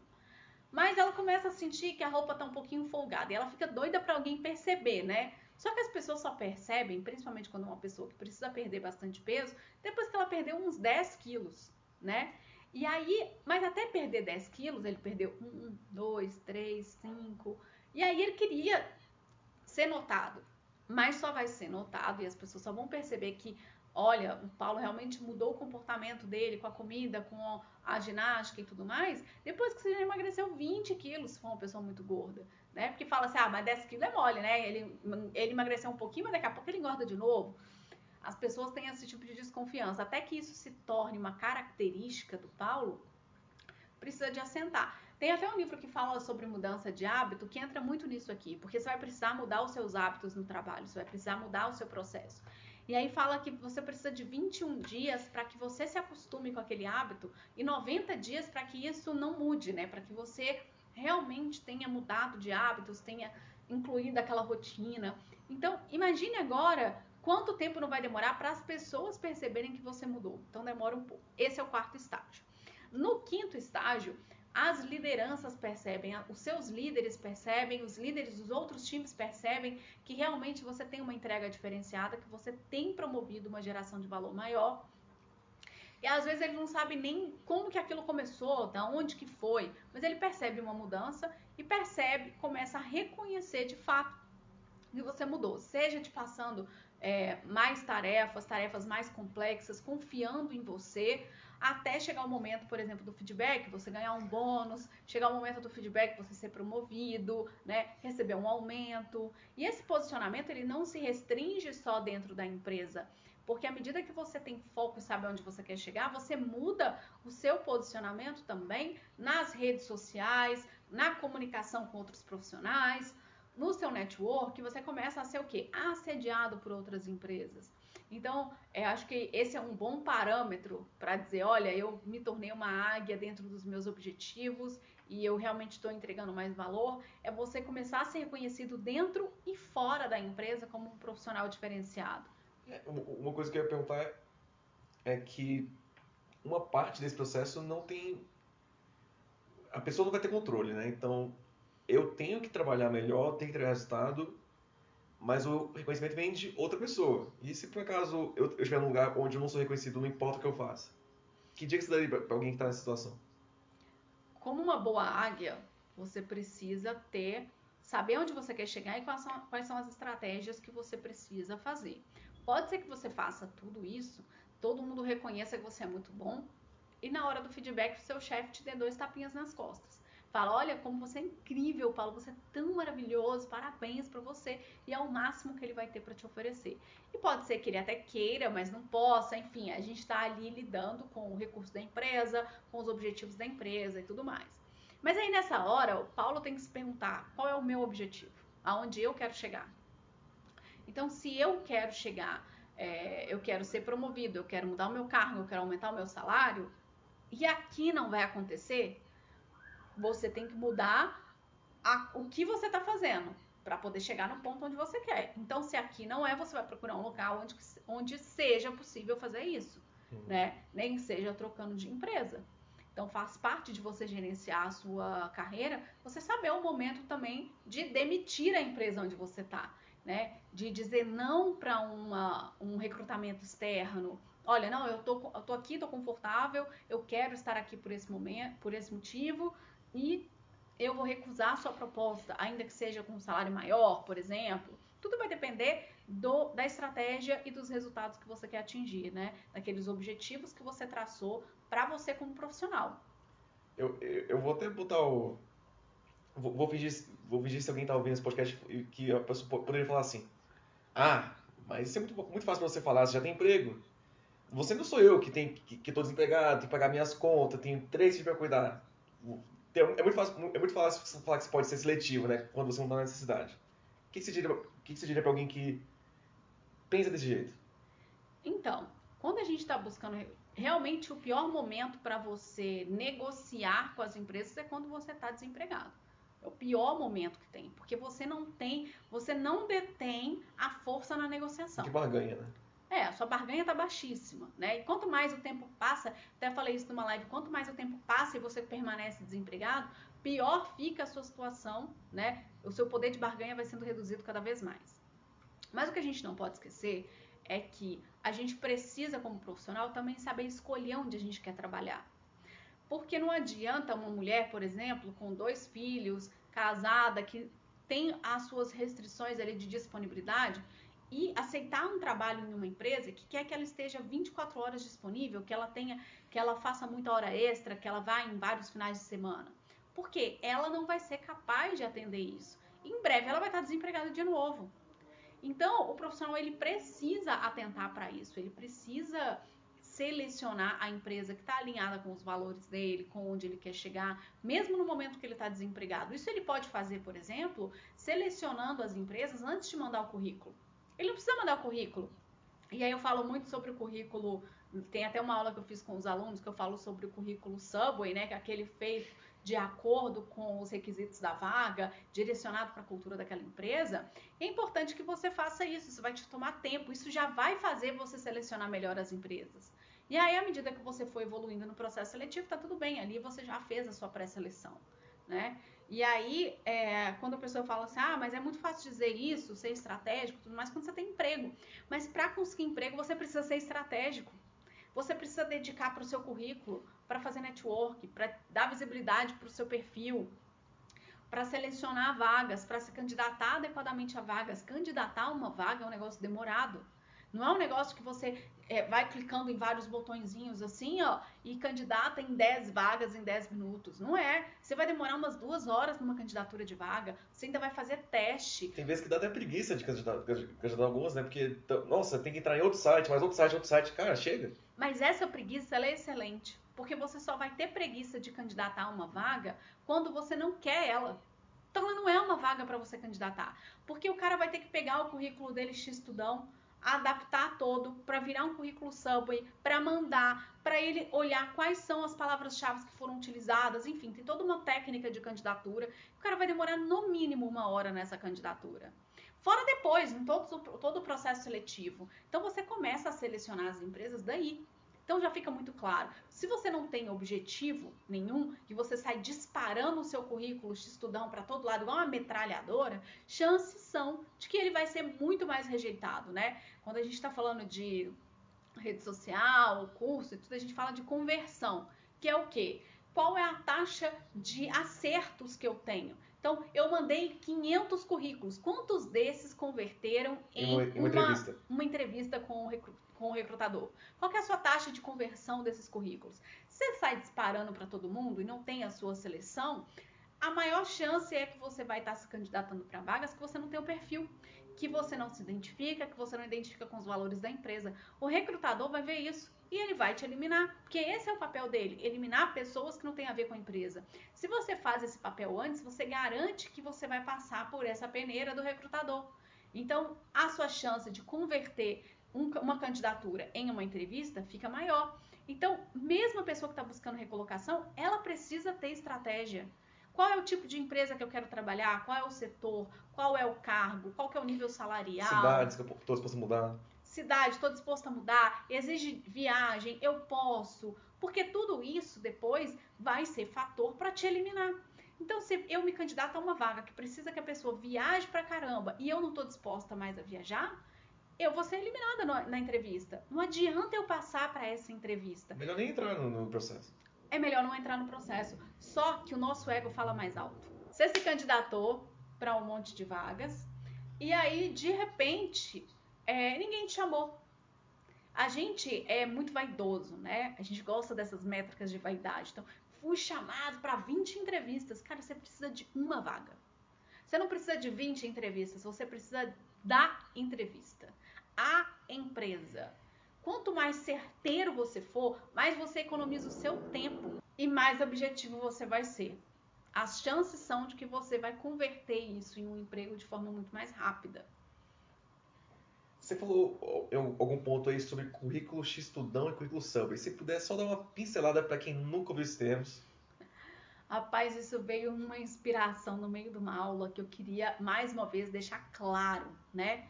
Mas ela começa a sentir que a roupa tá um pouquinho folgada e ela fica doida para alguém perceber, né? Só que as pessoas só percebem, principalmente quando é uma pessoa que precisa perder bastante peso, depois que ela perdeu uns 10 quilos, né? E aí, mas até perder 10 quilos, ele perdeu 1, 2, 3, 5. E aí ele queria ser notado. Mas só vai ser notado e as pessoas só vão perceber que olha, o Paulo realmente mudou o comportamento dele com a comida, com a ginástica e tudo mais, depois que você já emagreceu 20 quilos, se for uma pessoa muito gorda, né? Porque fala assim, ah, mas 10 quilos é mole, né? Ele, ele emagreceu um pouquinho, mas daqui a pouco ele engorda de novo. As pessoas têm esse tipo de desconfiança. Até que isso se torne uma característica do Paulo, precisa de assentar. Tem até um livro que fala sobre mudança de hábito que entra muito nisso aqui, porque você vai precisar mudar os seus hábitos no trabalho, você vai precisar mudar o seu processo. E aí fala que você precisa de 21 dias para que você se acostume com aquele hábito e 90 dias para que isso não mude, né? Para que você realmente tenha mudado de hábitos, tenha incluído aquela rotina. Então, imagine agora quanto tempo não vai demorar para as pessoas perceberem que você mudou. Então, demora um pouco. Esse é o quarto estágio. No quinto estágio, as lideranças percebem, os seus líderes percebem, os líderes dos outros times percebem que realmente você tem uma entrega diferenciada, que você tem promovido uma geração de valor maior. E às vezes ele não sabe nem como que aquilo começou, da onde que foi, mas ele percebe uma mudança e percebe, começa a reconhecer de fato que você mudou, seja te passando é, mais tarefas, tarefas mais complexas, confiando em você, até chegar o momento, por exemplo, do feedback, você ganhar um bônus, chegar o momento do feedback, você ser promovido, né, receber um aumento. E esse posicionamento ele não se restringe só dentro da empresa, porque à medida que você tem foco e sabe onde você quer chegar, você muda o seu posicionamento também nas redes sociais, na comunicação com outros profissionais, no seu network, você começa a ser o quê? Assediado por outras empresas. Então, é, acho que esse é um bom parâmetro para dizer, olha, eu me tornei uma águia dentro dos meus objetivos e eu realmente estou entregando mais valor. É você começar a ser reconhecido dentro e fora da empresa como um profissional diferenciado. É, uma coisa que eu ia perguntar é, é que uma parte desse processo não tem a pessoa não vai ter controle, né? Então, eu tenho que trabalhar melhor, tenho que ter resultado, mas o reconhecimento vem de outra pessoa. E se por acaso eu, eu estiver num lugar onde eu não sou reconhecido, não importa o que eu faça, que que você daria para alguém que está nessa situação? Como uma boa águia, você precisa ter, saber onde você quer chegar e quais são, quais são as estratégias que você precisa fazer. Pode ser que você faça tudo isso, todo mundo reconheça que você é muito bom, e na hora do feedback, seu chefe te dê dois tapinhas nas costas. Fala, olha como você é incrível, Paulo, você é tão maravilhoso, parabéns para você. E é o máximo que ele vai ter para te oferecer. E pode ser que ele até queira, mas não possa. Enfim, a gente está ali lidando com o recurso da empresa, com os objetivos da empresa e tudo mais. Mas aí nessa hora, o Paulo tem que se perguntar qual é o meu objetivo, aonde eu quero chegar. Então, se eu quero chegar, é, eu quero ser promovido, eu quero mudar o meu cargo, eu quero aumentar o meu salário, e aqui não vai acontecer, você tem que mudar a, o que você está fazendo para poder chegar no ponto onde você quer. Então, se aqui não é, você vai procurar um local onde, onde seja possível fazer isso, uhum. né? Nem seja trocando de empresa. Então, faz parte de você gerenciar a sua carreira, você saber o momento também de demitir a empresa onde você está, né? De dizer não para um recrutamento externo, Olha, não, eu tô, eu tô aqui, tô confortável, eu quero estar aqui por esse momento, por esse motivo, e eu vou recusar a sua proposta, ainda que seja com um salário maior, por exemplo. Tudo vai depender do, da estratégia e dos resultados que você quer atingir, né? Daqueles objetivos que você traçou para você como profissional. Eu, eu, eu, vou até botar o. Vou, vou, fingir, vou fingir se alguém está ouvindo esse podcast que a pessoa poderia falar assim: Ah, mas isso é muito, muito fácil para você falar, você já tem emprego. Você não sou eu que tem que, que tô desempregado, tenho que pagar minhas contas, tenho três filhos para cuidar. É muito, fácil, é muito fácil falar que você pode ser seletivo, né? Quando você não está na necessidade. O que, que você diria, que você diria para alguém que pensa desse jeito? Então, quando a gente está buscando realmente o pior momento para você negociar com as empresas é quando você está desempregado. É o pior momento que tem, porque você não tem, você não detém a força na negociação. Que barganha, né? É, a sua barganha está baixíssima, né? E quanto mais o tempo passa, até falei isso numa live, quanto mais o tempo passa e você permanece desempregado, pior fica a sua situação, né? O seu poder de barganha vai sendo reduzido cada vez mais. Mas o que a gente não pode esquecer é que a gente precisa, como profissional, também saber escolher onde a gente quer trabalhar. Porque não adianta uma mulher, por exemplo, com dois filhos, casada, que tem as suas restrições ali de disponibilidade, e aceitar um trabalho em uma empresa que quer que ela esteja 24 horas disponível, que ela tenha, que ela faça muita hora extra, que ela vá em vários finais de semana. Porque ela não vai ser capaz de atender isso. Em breve ela vai estar desempregada de novo. Então, o profissional ele precisa atentar para isso, ele precisa selecionar a empresa que está alinhada com os valores dele, com onde ele quer chegar, mesmo no momento que ele está desempregado. Isso ele pode fazer, por exemplo, selecionando as empresas antes de mandar o currículo. Ele não precisa mandar o currículo. E aí eu falo muito sobre o currículo, tem até uma aula que eu fiz com os alunos que eu falo sobre o currículo Subway, né, que é aquele feito de acordo com os requisitos da vaga, direcionado para a cultura daquela empresa. É importante que você faça isso, isso vai te tomar tempo, isso já vai fazer você selecionar melhor as empresas. E aí, à medida que você for evoluindo no processo seletivo, tá tudo bem, ali você já fez a sua pré-seleção, né? E aí, é, quando a pessoa fala assim, ah, mas é muito fácil dizer isso, ser estratégico, tudo mais, quando você tem emprego. Mas para conseguir emprego, você precisa ser estratégico. Você precisa dedicar para o seu currículo, para fazer network, para dar visibilidade para o seu perfil, para selecionar vagas, para se candidatar adequadamente a vagas. Candidatar uma vaga é um negócio demorado. Não é um negócio que você é, vai clicando em vários botõezinhos assim, ó, e candidata em 10 vagas em 10 minutos. Não é. Você vai demorar umas duas horas numa candidatura de vaga, você ainda vai fazer teste. Tem vezes que dá até preguiça de candidatar, candidatar algumas, né? Porque, nossa, tem que entrar em outro site, mais outro site, outro site. Cara, chega. Mas essa preguiça, ela é excelente. Porque você só vai ter preguiça de candidatar a uma vaga quando você não quer ela. Então ela não é uma vaga para você candidatar. Porque o cara vai ter que pegar o currículo dele X-Tudão, adaptar todo para virar um currículo Subway, para mandar, para ele olhar quais são as palavras-chave que foram utilizadas, enfim, tem toda uma técnica de candidatura. O cara vai demorar no mínimo uma hora nessa candidatura. Fora depois, em todo, todo o processo seletivo. Então você começa a selecionar as empresas daí. Então já fica muito claro. Se você não tem objetivo nenhum e você sai disparando o seu currículo de estudão para todo lado igual uma metralhadora, chances são de que ele vai ser muito mais rejeitado, né? Quando a gente está falando de rede social, curso e tudo, a gente fala de conversão, que é o quê? Qual é a taxa de acertos que eu tenho? Então, eu mandei 500 currículos. Quantos desses converteram em uma, uma, entrevista. uma entrevista com o com o recrutador? Qual é a sua taxa de conversão desses currículos? Se você sai disparando para todo mundo e não tem a sua seleção, a maior chance é que você vai estar se candidatando para vagas que você não tem o perfil, que você não se identifica, que você não identifica com os valores da empresa. O recrutador vai ver isso e ele vai te eliminar, porque esse é o papel dele, eliminar pessoas que não têm a ver com a empresa. Se você faz esse papel antes, você garante que você vai passar por essa peneira do recrutador. Então, a sua chance de converter um, uma candidatura em uma entrevista fica maior. Então, mesmo a pessoa que está buscando recolocação, ela precisa ter estratégia. Qual é o tipo de empresa que eu quero trabalhar? Qual é o setor? Qual é o cargo? Qual é o nível salarial? Cidades que eu a mudar. Cidade, estou disposto a mudar. Exige viagem, eu posso. Porque tudo isso depois vai ser fator para te eliminar. Então, se eu me candidato a uma vaga que precisa que a pessoa viaje para caramba e eu não estou disposta mais a viajar, eu vou ser eliminada no, na entrevista. Não adianta eu passar para essa entrevista. Melhor nem entrar no, no, processo. É melhor não entrar no processo. Só que o nosso ego fala mais alto. Você se candidatou para um monte de vagas e aí, de repente, é, ninguém te chamou. A gente é muito vaidoso, né? A gente gosta dessas métricas de vaidade. Então, fui chamado para 20 entrevistas. Cara, você precisa de uma vaga. Você não precisa de 20 entrevistas, você precisa da entrevista. A empresa. Quanto mais certeiro você for, mais você economiza o seu tempo e mais objetivo você vai ser. As chances são de que você vai converter isso em um emprego de forma muito mais rápida. Você falou algum ponto aí sobre currículo X-Estudão e currículo Subway. Se puder só dar uma pincelada para quem nunca ouviu esses termos. Rapaz, isso veio uma inspiração no meio de uma aula que eu queria mais uma vez deixar claro, né?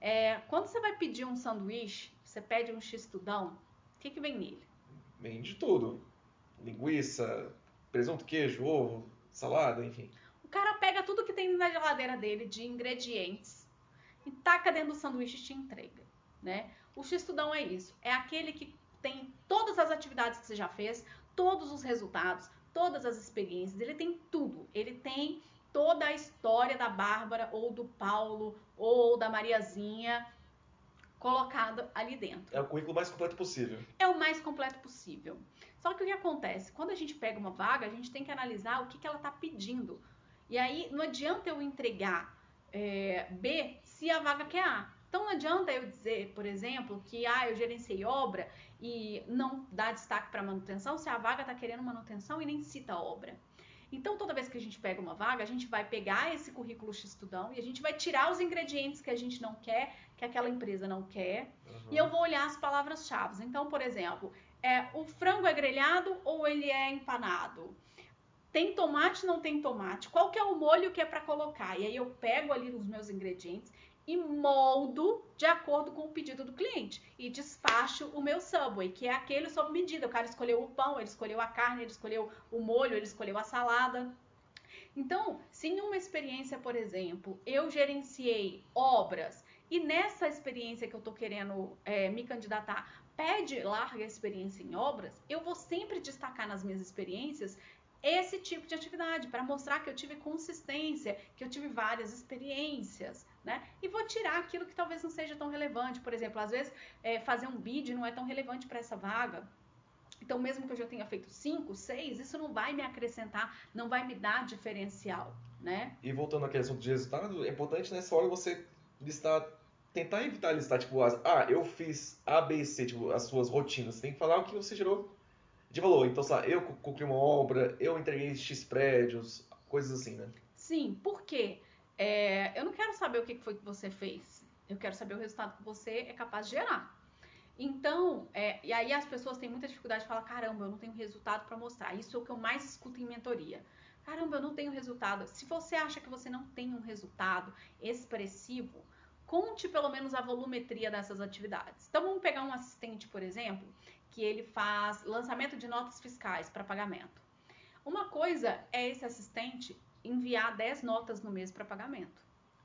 É, quando você vai pedir um sanduíche, você pede um x-tudão, o que, que vem nele? Vem de tudo. Linguiça, presunto, queijo, ovo, salada, enfim. O cara pega tudo que tem na geladeira dele de ingredientes e taca dentro do sanduíche e te entrega, né? O x-tudão é isso, é aquele que tem todas as atividades que você já fez, todos os resultados, todas as experiências, ele tem tudo. Ele tem toda a história da Bárbara ou do Paulo ou da Mariazinha colocada ali dentro. É o currículo mais completo possível. É o mais completo possível. Só que o que acontece? Quando a gente pega uma vaga, a gente tem que analisar o que, que ela está pedindo. E aí não adianta eu entregar é, B se a vaga quer A. Então não adianta eu dizer, por exemplo, que ah, eu gerenciei obra e não dá destaque para manutenção se a vaga está querendo manutenção e nem cita a obra. Então, toda vez que a gente pega uma vaga, a gente vai pegar esse currículo X-Estudão e a gente vai tirar os ingredientes que a gente não quer, que aquela empresa não quer, uhum. e eu vou olhar as palavras-chave. Então, por exemplo, é, o frango é grelhado ou ele é empanado? Tem tomate, não tem tomate? Qual que é o molho que é para colocar? E aí eu pego ali os meus ingredientes e moldo de acordo com o pedido do cliente e despacho o meu Subway, que é aquele sob medida. O cara escolheu o pão, ele escolheu a carne, ele escolheu o molho, ele escolheu a salada. Então, se em uma experiência, por exemplo, eu gerenciei obras e nessa experiência que eu estou querendo é, me candidatar pede larga experiência em obras, eu vou sempre destacar nas minhas experiências esse tipo de atividade para mostrar que eu tive consistência, que eu tive várias experiências né? E vou tirar aquilo que talvez não seja tão relevante. Por exemplo, às vezes é, fazer um bid não é tão relevante para essa vaga. Então, mesmo que eu já tenha feito cinco, seis, isso não vai me acrescentar, não vai me dar diferencial, né? E voltando àquele assunto de resultado, é importante nessa hora você listar, tentar evitar listar, tipo, as, ah, eu fiz A, B e C, tipo, as suas rotinas. Você tem que falar o que você gerou de valor. Então, sei lá, eu concluí uma obra, eu entreguei X prédios, coisas assim, né? Sim, por quê? É, eu não quero saber o que foi que você fez. Eu quero saber o resultado que você é capaz de gerar. Então, é, e aí as pessoas têm muita dificuldade de falar: caramba, eu não tenho resultado para mostrar. Isso é o que eu mais escuto em mentoria. Caramba, eu não tenho resultado. Se você acha que você não tem um resultado expressivo, conte pelo menos a volumetria dessas atividades. Então, vamos pegar um assistente, por exemplo, que ele faz lançamento de notas fiscais para pagamento. Uma coisa é esse assistente enviar 10 notas no mês para pagamento.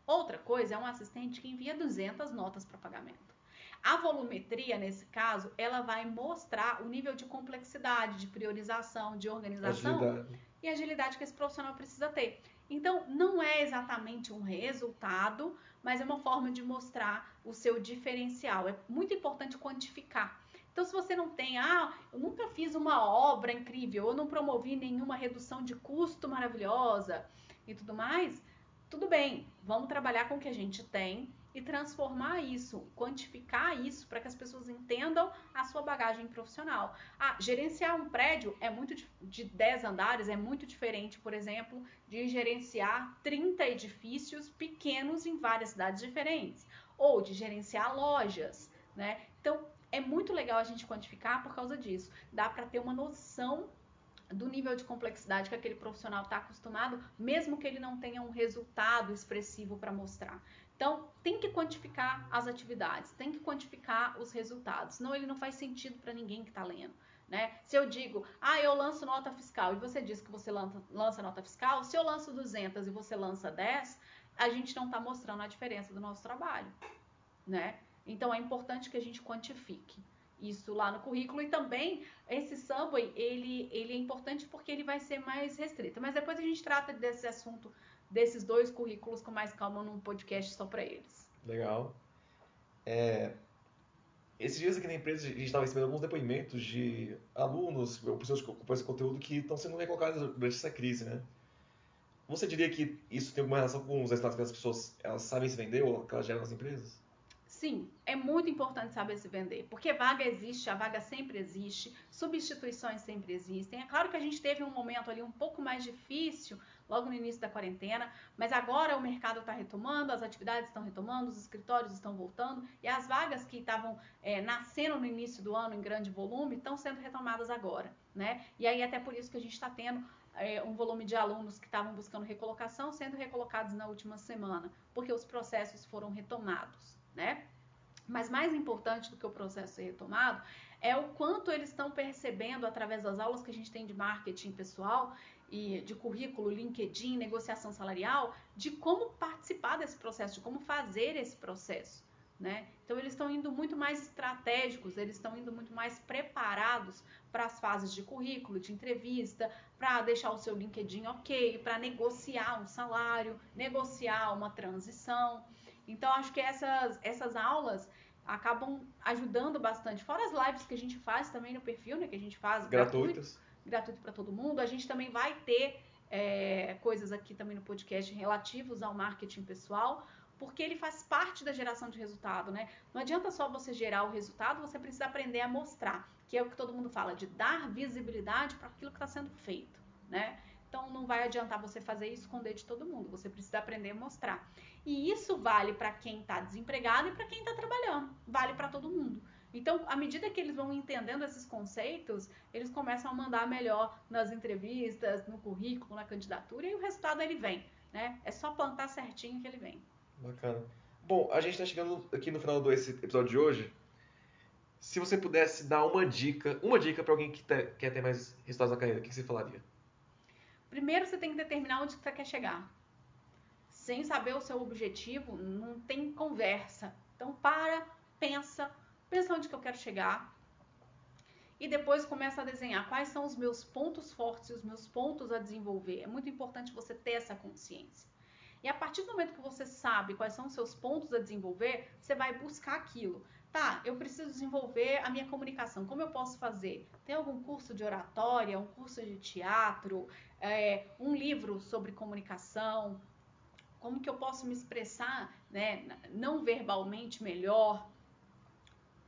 Outra coisa é um assistente que envia 200 notas para pagamento. A volumetria, nesse caso, ela vai mostrar o nível de complexidade, de priorização, de organização agilidade. e agilidade que esse profissional precisa ter. Então, não é exatamente um resultado, mas é uma forma de mostrar o seu diferencial. É muito importante quantificar. Então, se você não tem, ah, eu nunca fiz uma obra incrível, eu não promovi nenhuma redução de custo maravilhosa e tudo mais, tudo bem, vamos trabalhar com o que a gente tem e transformar isso, quantificar isso para que as pessoas entendam a sua bagagem profissional. Ah, gerenciar um prédio é muito de 10 andares é muito diferente, por exemplo, de gerenciar 30 edifícios pequenos em várias cidades diferentes, ou de gerenciar lojas, né? Então, é muito legal a gente quantificar por causa disso. Dá para ter uma noção do nível de complexidade que aquele profissional está acostumado, mesmo que ele não tenha um resultado expressivo para mostrar. Então, tem que quantificar as atividades, tem que quantificar os resultados, senão ele não faz sentido para ninguém que está lendo. Né? Se eu digo, ah, eu lanço nota fiscal e você diz que você lança, nota fiscal, se eu lanço 200 e você lança 10, a gente não está mostrando a diferença do nosso trabalho. Né? Então é importante que a gente quantifique isso lá no currículo e também esse Subway, ele, ele é importante porque ele vai ser mais restrito. Mas depois a gente trata desse assunto, desses dois currículos com mais calma num podcast só para eles. Legal. É, esses dias aqui na empresa a gente estava recebendo alguns depoimentos de alunos, pessoas que ocupam esse conteúdo que estão sendo recolocados durante essa crise, né? Você diria que isso tem alguma relação com os resultados que as pessoas elas sabem se vender ou que elas geram nas empresas? Sim, é muito importante saber se vender, porque vaga existe, a vaga sempre existe, substituições sempre existem. É claro que a gente teve um momento ali um pouco mais difícil logo no início da quarentena, mas agora o mercado está retomando, as atividades estão retomando, os escritórios estão voltando e as vagas que estavam é, nascendo no início do ano em grande volume estão sendo retomadas agora, né? E aí até por isso que a gente está tendo é, um volume de alunos que estavam buscando recolocação sendo recolocados na última semana, porque os processos foram retomados, né? Mas mais importante do que o processo ser retomado é o quanto eles estão percebendo através das aulas que a gente tem de marketing pessoal e de currículo, LinkedIn, negociação salarial, de como participar desse processo, de como fazer esse processo. Né? Então eles estão indo muito mais estratégicos, eles estão indo muito mais preparados para as fases de currículo, de entrevista, para deixar o seu LinkedIn ok, para negociar um salário, negociar uma transição. Então, acho que essas, essas aulas acabam ajudando bastante. Fora as lives que a gente faz também no perfil, né? Que a gente faz gratuitas. Gratuito, gratuito para todo mundo. A gente também vai ter é, coisas aqui também no podcast relativos ao marketing pessoal, porque ele faz parte da geração de resultado, né? Não adianta só você gerar o resultado, você precisa aprender a mostrar, que é o que todo mundo fala, de dar visibilidade para aquilo que está sendo feito, né? Então não vai adiantar você fazer isso esconder de todo mundo. Você precisa aprender a mostrar. E isso vale para quem está desempregado e para quem está trabalhando. Vale para todo mundo. Então, à medida que eles vão entendendo esses conceitos, eles começam a mandar melhor nas entrevistas, no currículo, na candidatura e o resultado ele vem, né? É só plantar certinho que ele vem. Bacana. Bom, a gente está chegando aqui no final desse episódio de hoje. Se você pudesse dar uma dica, uma dica para alguém que quer ter mais resultados na carreira, o que você falaria? Primeiro você tem que determinar onde você quer chegar. Sem saber o seu objetivo, não tem conversa. Então para, pensa, pensa onde que eu quero chegar. E depois começa a desenhar quais são os meus pontos fortes e os meus pontos a desenvolver. É muito importante você ter essa consciência. E a partir do momento que você sabe quais são os seus pontos a desenvolver, você vai buscar aquilo. Tá, eu preciso desenvolver a minha comunicação. Como eu posso fazer? Tem algum curso de oratória, um curso de teatro, é, um livro sobre comunicação? Como que eu posso me expressar né, não verbalmente melhor?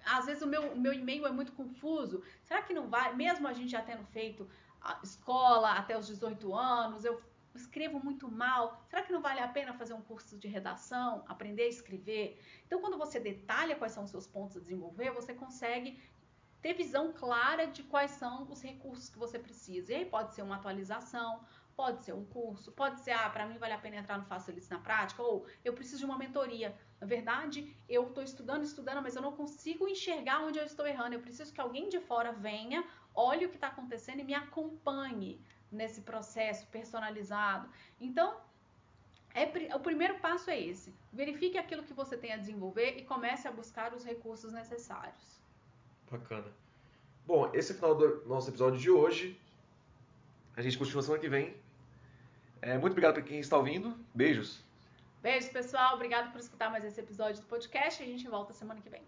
Às vezes o meu, meu e-mail é muito confuso. Será que não vai, mesmo a gente já tendo feito a escola até os 18 anos, eu escrevo muito mal. Será que não vale a pena fazer um curso de redação, aprender a escrever? Então, quando você detalha quais são os seus pontos a desenvolver, você consegue ter visão clara de quais são os recursos que você precisa. E aí pode ser uma atualização, pode ser um curso, pode ser, ah, para mim vale a pena entrar no Facilites na prática, ou eu preciso de uma mentoria. Na verdade, eu estou estudando, estudando, mas eu não consigo enxergar onde eu estou errando. Eu preciso que alguém de fora venha, olhe o que está acontecendo e me acompanhe nesse processo personalizado. Então, é, o primeiro passo é esse. Verifique aquilo que você tem a desenvolver e comece a buscar os recursos necessários. Bacana. Bom, esse é o final do nosso episódio de hoje. A gente continua semana que vem. É, muito obrigado para quem está ouvindo. Beijos. Beijos, pessoal. Obrigado por escutar mais esse episódio do podcast. A gente volta semana que vem.